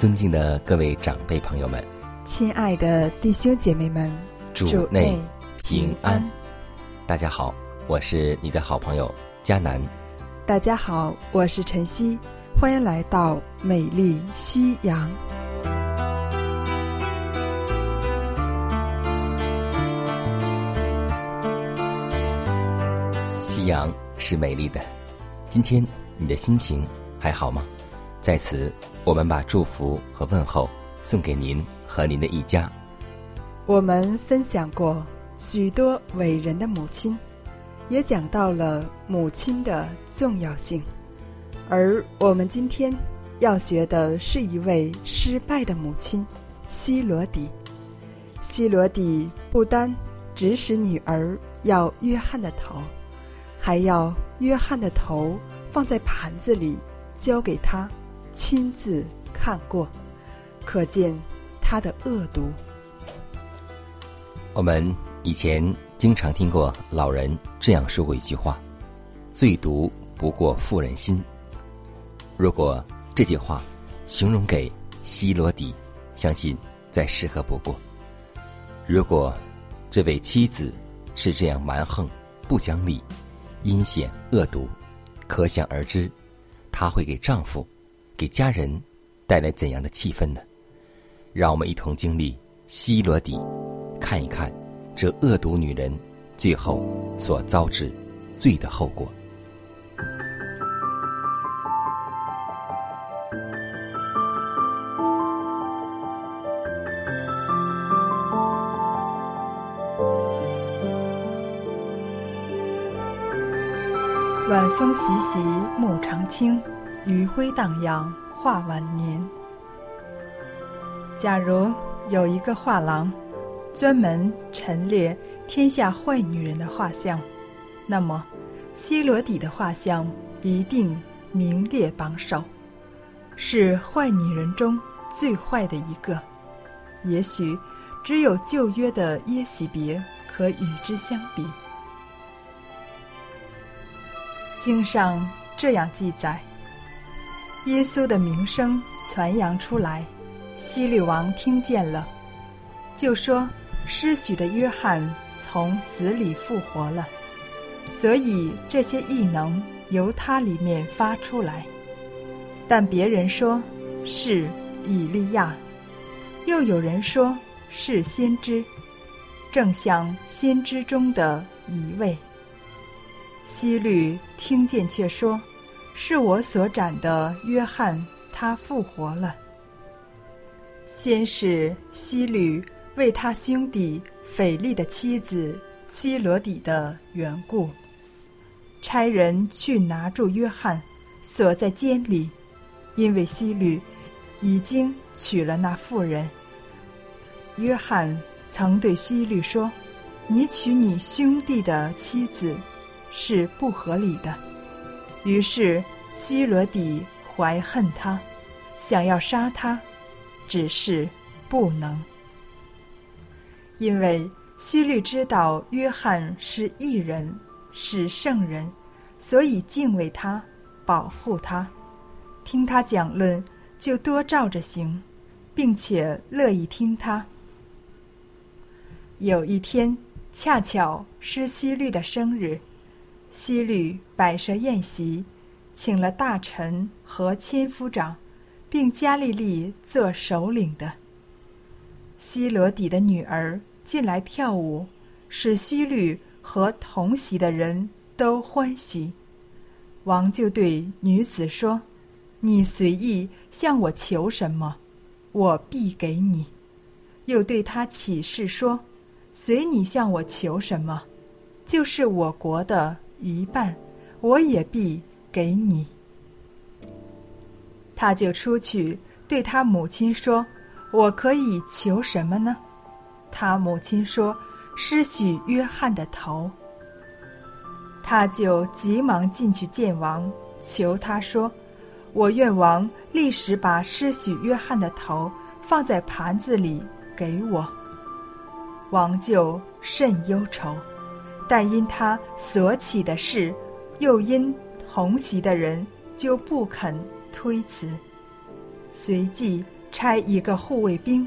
尊敬的各位长辈朋友们，亲爱的弟兄姐妹们，主内平安。大家好，我是你的好朋友佳南。大家好，我是晨曦，欢迎来到美丽夕阳。夕阳是美丽的，今天你的心情还好吗？在此。我们把祝福和问候送给您和您的一家。我们分享过许多伟人的母亲，也讲到了母亲的重要性。而我们今天要学的是一位失败的母亲——希罗底。希罗底不单指使女儿要约翰的头，还要约翰的头放在盘子里交给他。亲自看过，可见他的恶毒。我们以前经常听过老人这样说过一句话：“最毒不过妇人心。”如果这句话形容给希罗底，相信再适合不过。如果这位妻子是这样蛮横、不讲理、阴险恶毒，可想而知，她会给丈夫。给家人带来怎样的气氛呢？让我们一同经历希罗底，看一看这恶毒女人最后所遭致罪的后果。晚风习习，暮长青。余晖荡漾，画晚年。假如有一个画廊，专门陈列天下坏女人的画像，那么希罗底的画像一定名列榜首，是坏女人中最坏的一个。也许只有旧约的耶喜别可与之相比。经上这样记载。耶稣的名声传扬出来，希律王听见了，就说：“施许的约翰从死里复活了，所以这些异能由他里面发出来。”但别人说是以利亚，又有人说是先知，正像先知中的一位。希律听见却说。是我所斩的约翰，他复活了。先是希律为他兄弟斐利的妻子希罗底的缘故，差人去拿住约翰，锁在监里，因为希律已经娶了那妇人。约翰曾对希律说：“你娶你兄弟的妻子，是不合理的。”于是，希罗底怀恨他，想要杀他，只是不能，因为希律知道约翰是异人，是圣人，所以敬畏他，保护他，听他讲论，就多照着行，并且乐意听他。有一天，恰巧是希律的生日。希律摆设宴席，请了大臣和千夫长，并加利利做首领的。希罗底的女儿进来跳舞，使希律和同席的人都欢喜。王就对女子说：“你随意向我求什么，我必给你。”又对他起誓说：“随你向我求什么，就是我国的一半，我也必给你。”他就出去对他母亲说：“我可以求什么呢？”他母亲说：“施许约翰的头。”他就急忙进去见王，求他说：“我愿王立时把施许约翰的头放在盘子里给我。”王就甚忧愁，但因他所起的事，又因同席的人，就不肯推辞。随即差一个护卫兵，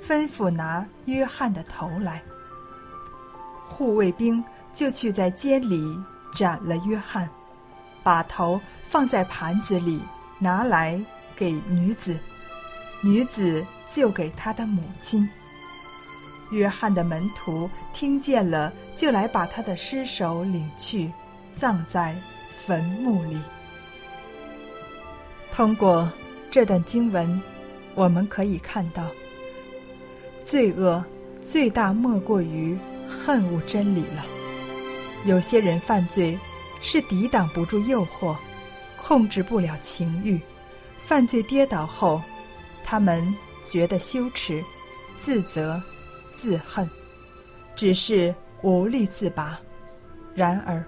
吩咐拿约翰的头来。护卫兵就去在监里。斩了约翰，把头放在盘子里，拿来给女子，女子就给他的母亲。约翰的门徒听见了，就来把他的尸首领去，葬在坟墓里。通过这段经文，我们可以看到，罪恶最大莫过于恨恶真理了。有些人犯罪，是抵挡不住诱惑，控制不了情欲，犯罪跌倒后，他们觉得羞耻、自责、自恨，只是无力自拔。然而，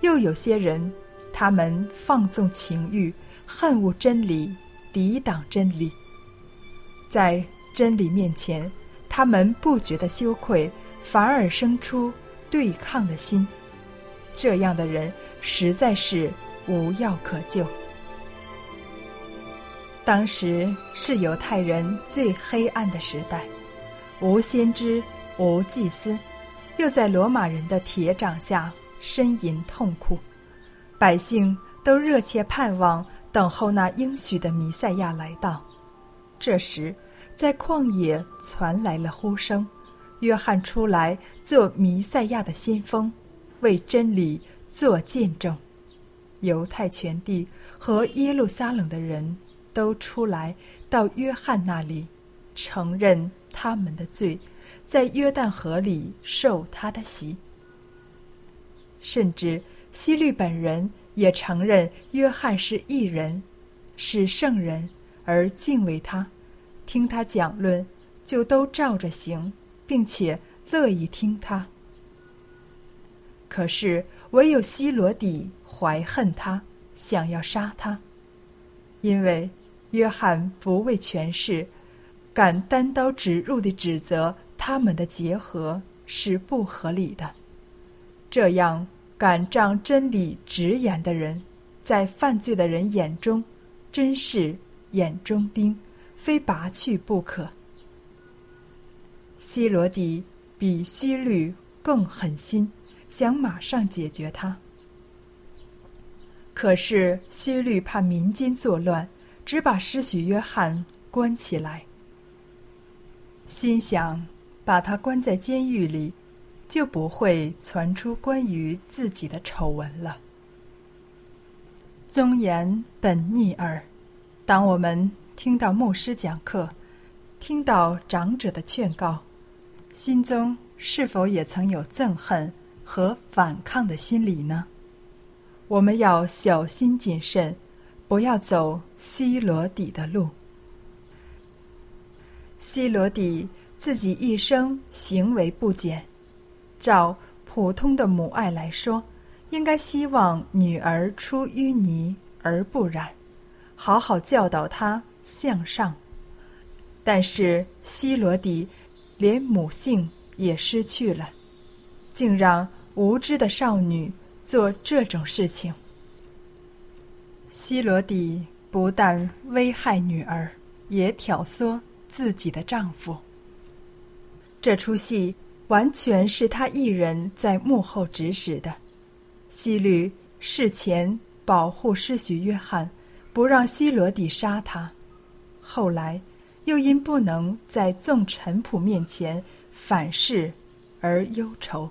又有些人，他们放纵情欲，恨恶真理，抵挡真理，在真理面前，他们不觉得羞愧，反而生出对抗的心。这样的人实在是无药可救。当时是犹太人最黑暗的时代，无先知，无祭司，又在罗马人的铁掌下呻吟痛苦，百姓都热切盼望等候那应许的弥赛亚来到。这时，在旷野传来了呼声：约翰出来做弥赛亚的先锋。为真理做见证，犹太全地和耶路撒冷的人都出来到约翰那里，承认他们的罪，在约旦河里受他的洗。甚至希律本人也承认约翰是异人，是圣人，而敬畏他，听他讲论，就都照着行，并且乐意听他。可是，唯有希罗底怀恨他，想要杀他，因为约翰不为权势，敢单刀直入地指责他们的结合是不合理的。这样敢仗真理直言的人，在犯罪的人眼中，真是眼中钉，非拔去不可。希罗底比希律更狠心。想马上解决他，可是希律怕民间作乱，只把施许约翰关起来，心想把他关在监狱里，就不会传出关于自己的丑闻了。忠言本逆耳，当我们听到牧师讲课，听到长者的劝告，心中是否也曾有憎恨？和反抗的心理呢？我们要小心谨慎，不要走西罗底的路。西罗底自己一生行为不检，照普通的母爱来说，应该希望女儿出淤泥而不染，好好教导她向上。但是西罗底连母性也失去了。竟让无知的少女做这种事情。希罗底不但危害女儿，也挑唆自己的丈夫。这出戏完全是他一人在幕后指使的。希律事前保护施许约翰，不让希罗底杀他，后来又因不能在众臣仆面前反噬而忧愁。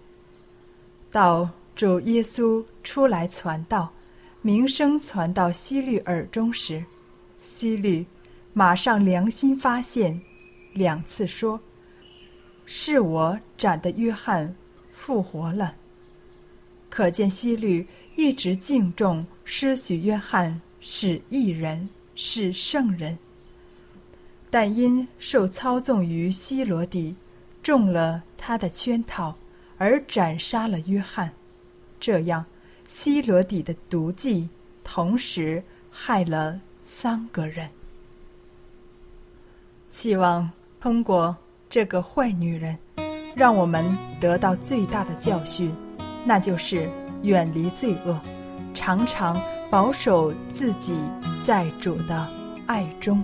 到主耶稣出来传道，名声传到希律耳中时，希律马上良心发现，两次说：“是我斩的约翰复活了。”可见希律一直敬重施许约翰是异人，是圣人。但因受操纵于希罗底，中了他的圈套，而斩杀了约翰。这样，希罗底的毒计同时害了三个人。希望通过这个坏女人，让我们得到最大的教训，那就是远离罪恶，常常保守自己在主的爱中。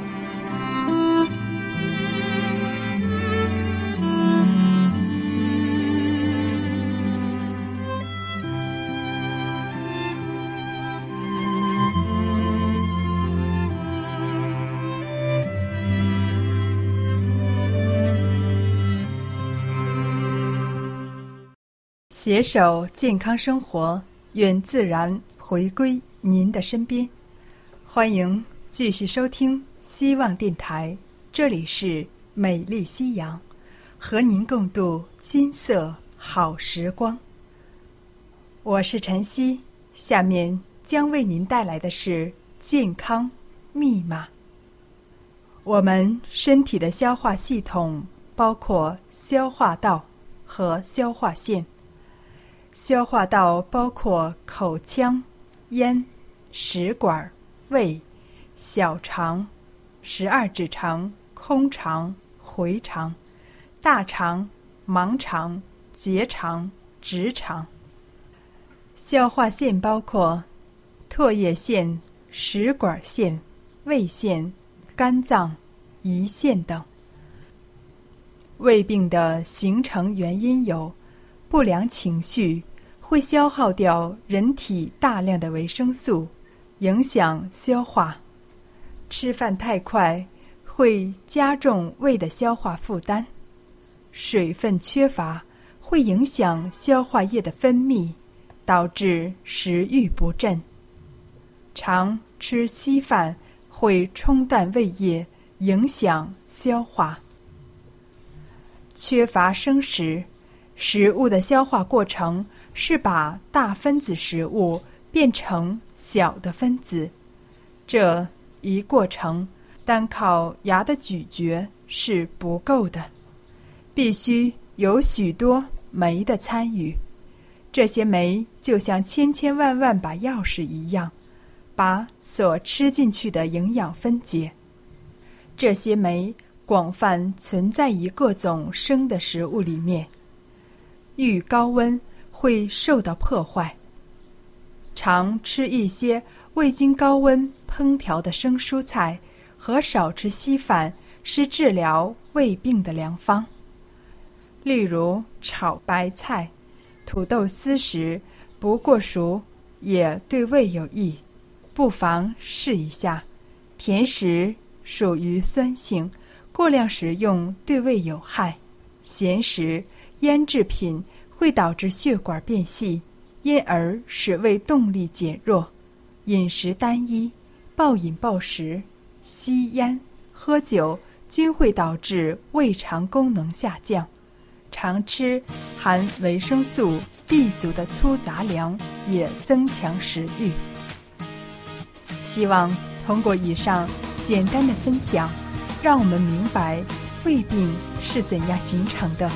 携手健康生活，愿自然回归您的身边。欢迎继续收听希望电台，这里是美丽夕阳，和您共度金色好时光。我是晨曦，下面将为您带来的是健康密码。我们身体的消化系统包括消化道和消化腺。消化道包括口腔、咽、食管、胃、小肠、十二指肠、空肠、回肠、大肠、盲肠、结肠、直肠。消化腺包括唾液腺、食管腺、胃腺、肝脏、胰腺等。胃病的形成原因有。不良情绪会消耗掉人体大量的维生素，影响消化；吃饭太快会加重胃的消化负担；水分缺乏会影响消化液的分泌，导致食欲不振；常吃稀饭会冲淡胃液，影响消化；缺乏生食。食物的消化过程是把大分子食物变成小的分子，这一过程单靠牙的咀嚼是不够的，必须有许多酶的参与。这些酶就像千千万万把钥匙一样，把所吃进去的营养分解。这些酶广泛存在于各种生的食物里面。遇高温会受到破坏。常吃一些未经高温烹调的生蔬菜和少吃稀饭是治疗胃病的良方。例如炒白菜、土豆丝时不过熟也对胃有益，不妨试一下。甜食属于酸性，过量食用对胃有害。咸食。腌制品会导致血管变细，因而使胃动力减弱。饮食单一、暴饮暴食、吸烟、喝酒均会导致胃肠功能下降。常吃含维生素 B 族的粗杂粮也增强食欲。希望通过以上简单的分享，让我们明白胃病是怎样形成的。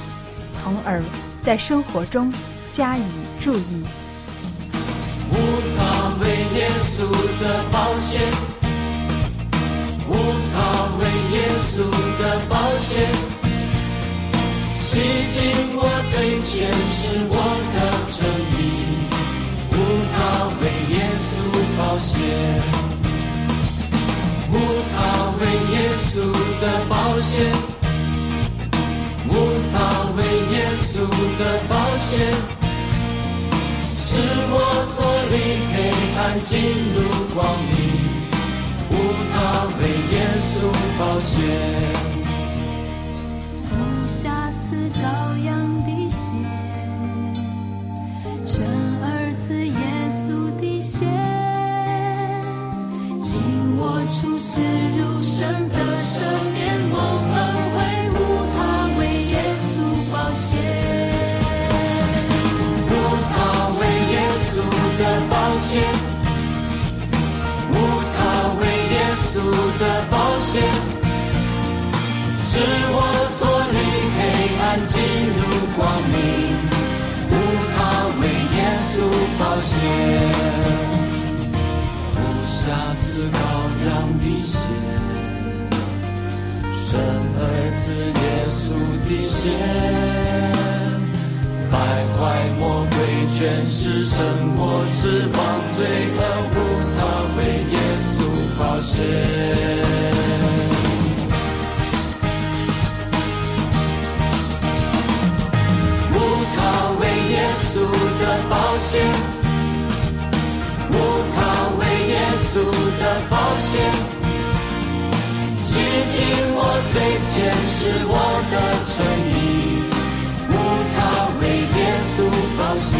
从而在生活中加以注意。无他为耶稣的保险，无他为耶稣的保险，洗净我最前是我的正义。无他为耶稣保险，无他为耶稣的保险。的保险，使我脱离黑暗进入光明。无他为耶稣保险，无瑕疵羔羊的血，生儿子耶稣的血，经我出死入生的生的保险，使我脱离黑暗进入光明。无他。险，无瑕疵羔羊的血，生儿子耶稣的血。败坏魔鬼，全是神魔死亡罪恶，无他为耶稣保险。无他为耶稣的保险，无他为耶稣的保险，洗净我罪前是我的诚意。无他为耶稣保险，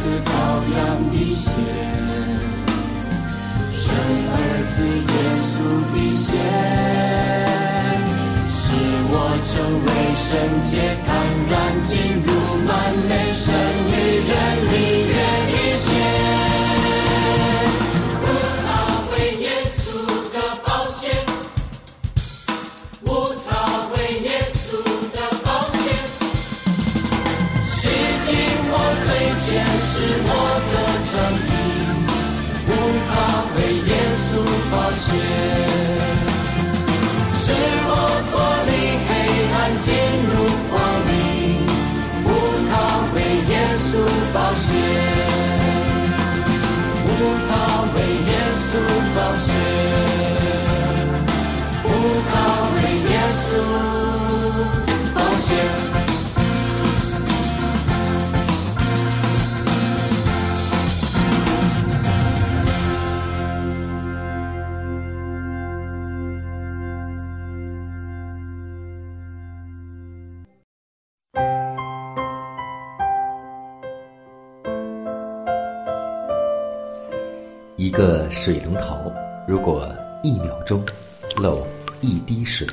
赐羔羊的血，生儿子耶稣的血，使我成为圣洁，坦然进入满美神与人里约一保个水龙头，如果一秒钟漏一滴水，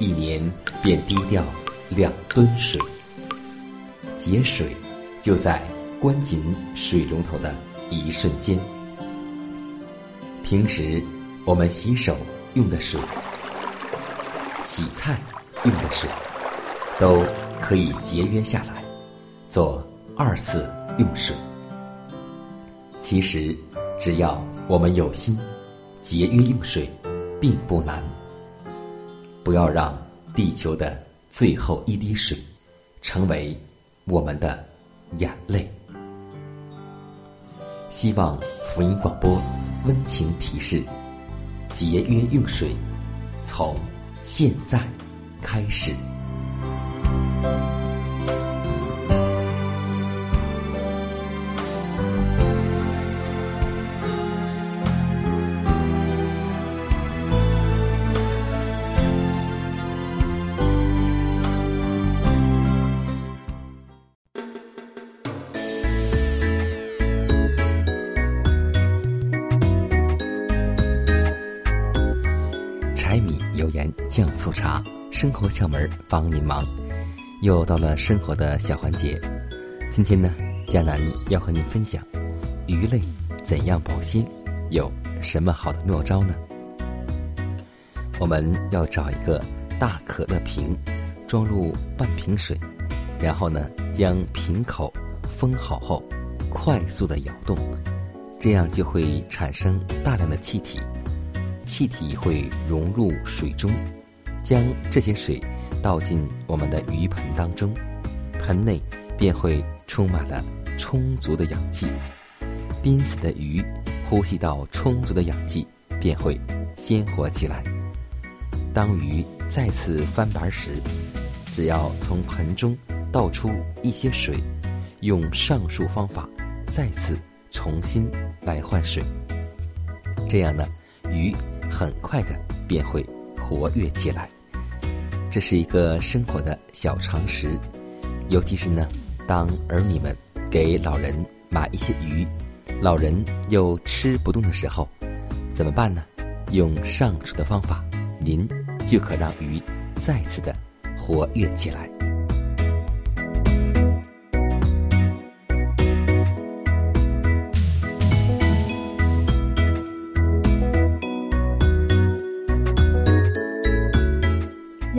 一年便滴掉两吨水。节水就在关紧水龙头的一瞬间。平时我们洗手用的水、洗菜用的水，都可以节约下来，做二次用水。其实，只要我们有心，节约用水并不难。不要让地球的最后一滴水成为我们的眼泪。希望福音广播温情提示：节约用水，从现在开始。窍门帮您忙。又到了生活的小环节，今天呢，佳楠要和您分享鱼类怎样保鲜，有什么好的妙招呢？我们要找一个大可乐瓶，装入半瓶水，然后呢，将瓶口封好后，快速的摇动，这样就会产生大量的气体。气体会融入水中，将这些水倒进我们的鱼盆当中，盆内便会充满了充足的氧气。濒死的鱼呼吸到充足的氧气，便会鲜活起来。当鱼再次翻白时，只要从盆中倒出一些水，用上述方法再次重新来换水，这样呢，鱼。很快的便会活跃起来，这是一个生活的小常识，尤其是呢，当儿女们给老人买一些鱼，老人又吃不动的时候，怎么办呢？用上述的方法，您就可让鱼再次的活跃起来。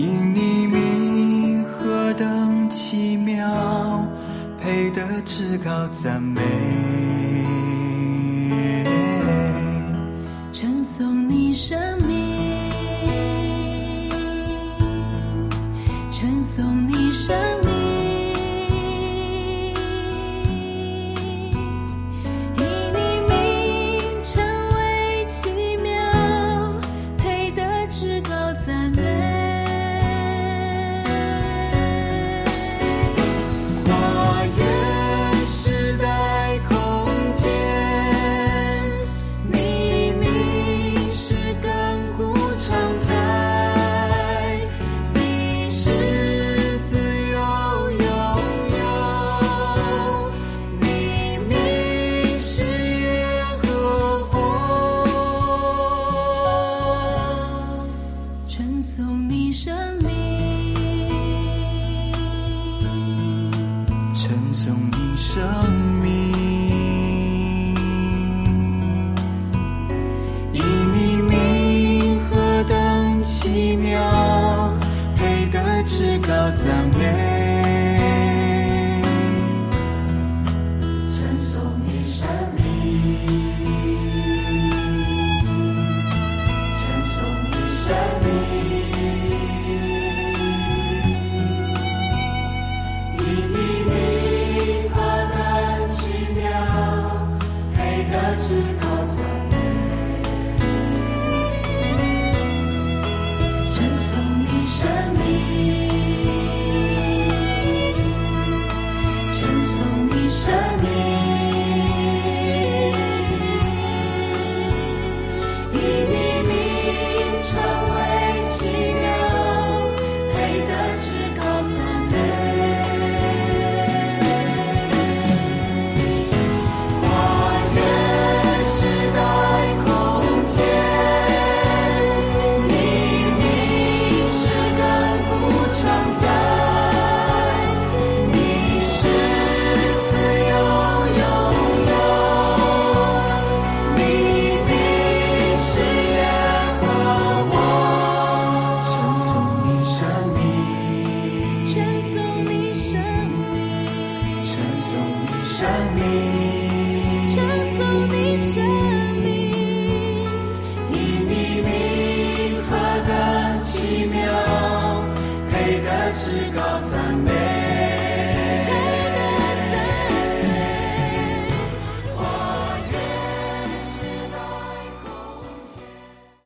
因你名何等奇妙，配得至高赞美。称颂你生命，称颂你生命，